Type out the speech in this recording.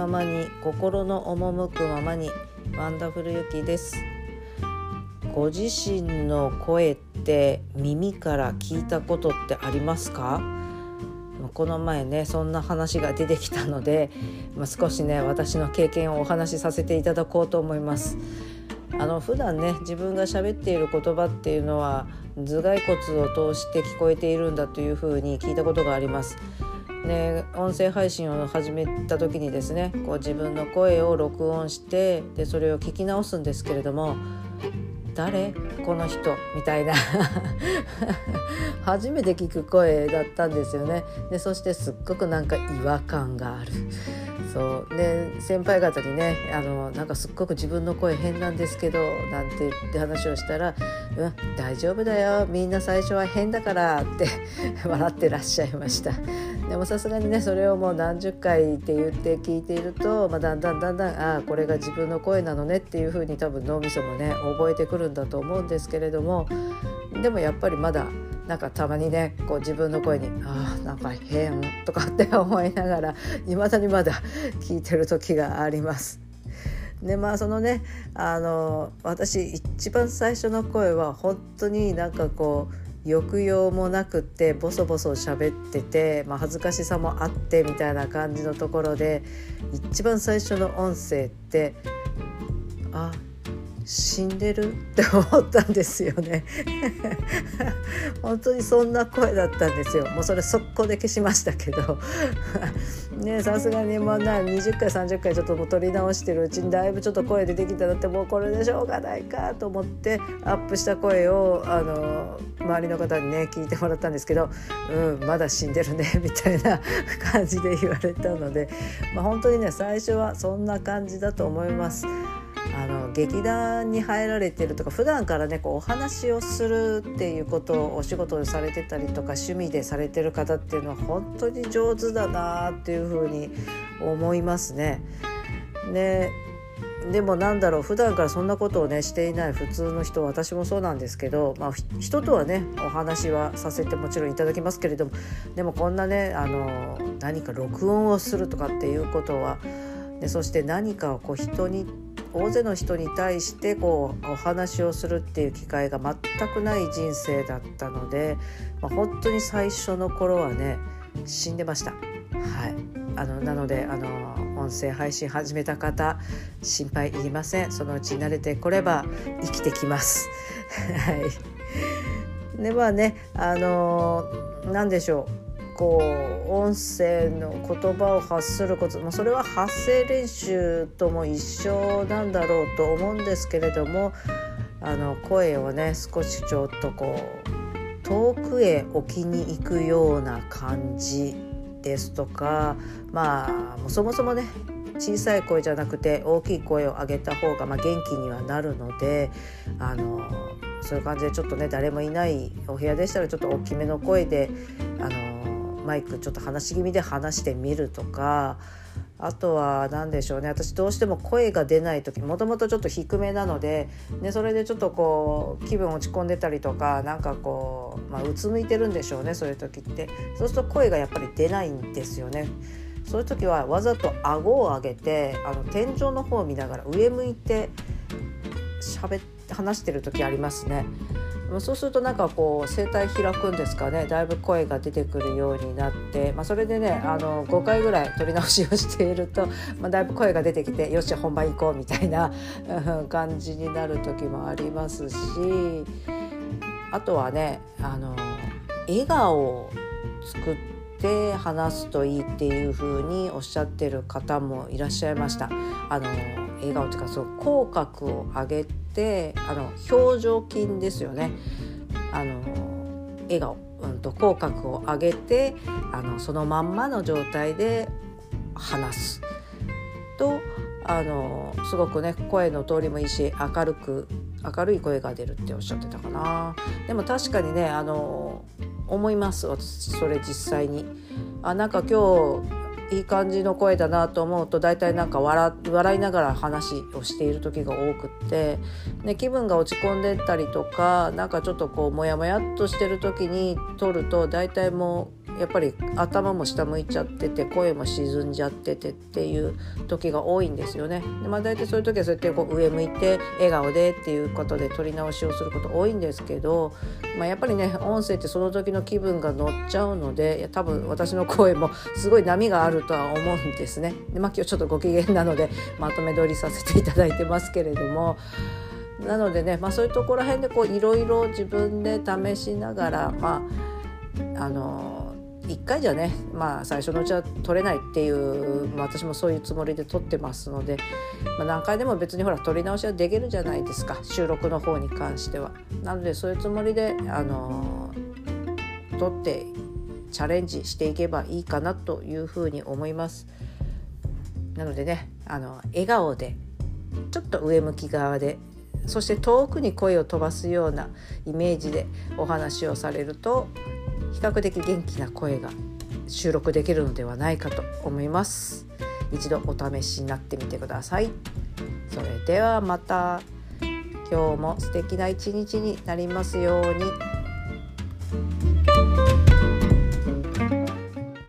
ままに心の赴くままにワンダフルユキですご自身の声って耳から聞いたことってありますか？この前ねそんな話が出てきたので、まあ、少しね私の経験をお話しさせていただこうと思います。あの普段ね自分が喋っている言葉っていうのは頭蓋骨を通して聞こえているんだというふうに聞いたことがあります。ね、音声配信を始めた時にですねこう自分の声を録音してでそれを聞き直すんですけれども誰？この人？みたいな。初めて聞く声だったんですよね。でそしてすっごくなんか違和感がある。そう。で先輩方にねあのなんかすっごく自分の声変なんですけどなんて言って話をしたら「うん大丈夫だよ。みんな最初は変だから」って 笑ってらっしゃいました。でもさすがにねそれをもう何十回って言って聞いていると、まあ、だんだんだんだんああこれが自分の声なのねっていう風に多分脳みそもね覚えてくるんだと思うんですけれどもでもやっぱりまだなんかたまにねこう自分の声に「ああなんか変」とかって思いながらいまだにまだ聞いてる時があります。でまあそのねあの私一番最初の声は本当になんかこう抑揚もなくってボソボソ喋ってて、まあ、恥ずかしさもあってみたいな感じのところで一番最初の音声ってあ死んでるって思ったんですよね。本当にそんな声だったんですよ。もうそれ速攻で消しましたけど。ねさすがにもうな20回30回ちょっともう撮り直してるうちにだいぶちょっと声出てきたなってもうこれでしょうがないかと思ってアップした声をあの周りの方にね聞いてもらったんですけど「うんまだ死んでるね」みたいな感じで言われたので、まあ、本当にね最初はそんな感じだと思います。あの劇団に入られてるとか普段からねこうお話をするっていうことをお仕事でされてたりとか趣味でされてる方っていうのは本当に上手だなっていうふうに思いますね。ででもなんだろう普段からそんなことをねしていない普通の人私もそうなんですけど、まあ、人とはねお話はさせてもちろんいただきますけれどもでもこんなねあの何か録音をするとかっていうことはでそして何かをこう人に大勢の人に対してこうお話をするっていう機会が全くない人生だったので、まあ、本当に最初の頃はね死んでました。はいあのなのであの音声配信始めた方心配いりませんそのうち慣れてこれば生きてきます。はいでまあねあの何でしょうこう音声の言葉を発すること、ま、それは発声練習とも一緒なんだろうと思うんですけれどもあの声をね少しちょっとこう遠くへ置きに行くような感じですとかまあそもそもね小さい声じゃなくて大きい声を上げた方が、まあ、元気にはなるのであのそういう感じでちょっとね誰もいないお部屋でしたらちょっと大きめの声であのマイクちょっと話し気味で話してみるとかあとは何でしょうね私どうしても声が出ない時もともとちょっと低めなのででそれでちょっとこう気分落ち込んでたりとかなんかこう、まあ、うつむいてるんでしょうねそういう時ってそうすると声がやっぱり出ないんですよね。そういう時はわざと顎を上げてあの天井の方を見ながら上向いて喋って話してる時ありますね。そうするとなんかこう声帯開くんですかね。だいぶ声が出てくるようになって、まあ、それでねあの5回ぐらい撮り直しをしていると、まあ、だいぶ声が出てきてよし本番行こうみたいな感じになる時もありますし。あとはねあの笑顔を作って話すといいっていう風におっしゃってる方もいらっしゃいました。あの笑顔というかそう口角を上げてあの表情筋ですよね。あの笑顔、うんと、口角を上げてあのそのまんまの状態で話す。とあのすごくね声の通りもいいし明るく明るい声が出るっておっしゃってたかな。でも確かにねあの思います。私それ実際に。あなんか今日いい感じの声だなと思うと大体なんか笑笑いながら話をしている時が多くって、ね、気分が落ち込んでったりとかなんかちょっとこうモヤモヤっとしてる時に撮ると大体もうやっぱり頭も下向いちゃってて声も沈んじゃっててっていう時が多いんですよね。でまあ、大体そういう時はそうやってこう上向いて笑顔でっていうことで撮り直しをすること多いんですけど、まあ、やっぱりね音声ってその時の気分が乗っちゃうので多分私の声もすごい波があるとは思うんですね。でまあ、今日ちょっとご機嫌なのでまとめ撮りさせていただいてますけれども。なのでね、まあ、そういうところへんでいろいろ自分で試しながら、まあ、あの1回じゃね、まあ、最初のうちは取れないっていう、まあ、私もそういうつもりで撮ってますので、まあ、何回でも別にほら撮り直しはできるじゃないですか収録の方に関しては。なのでそういうつもりで、あの撮ってチャレンジしていけばいいかなというふうに思います。なのでねあの笑顔でちょっと上向き側でそして遠くに声を飛ばすようなイメージでお話をされると比較的元気な声が収録できるのではないかと思います。一度お試しになってみてください。それではまた。今日も素敵な一日になりますように。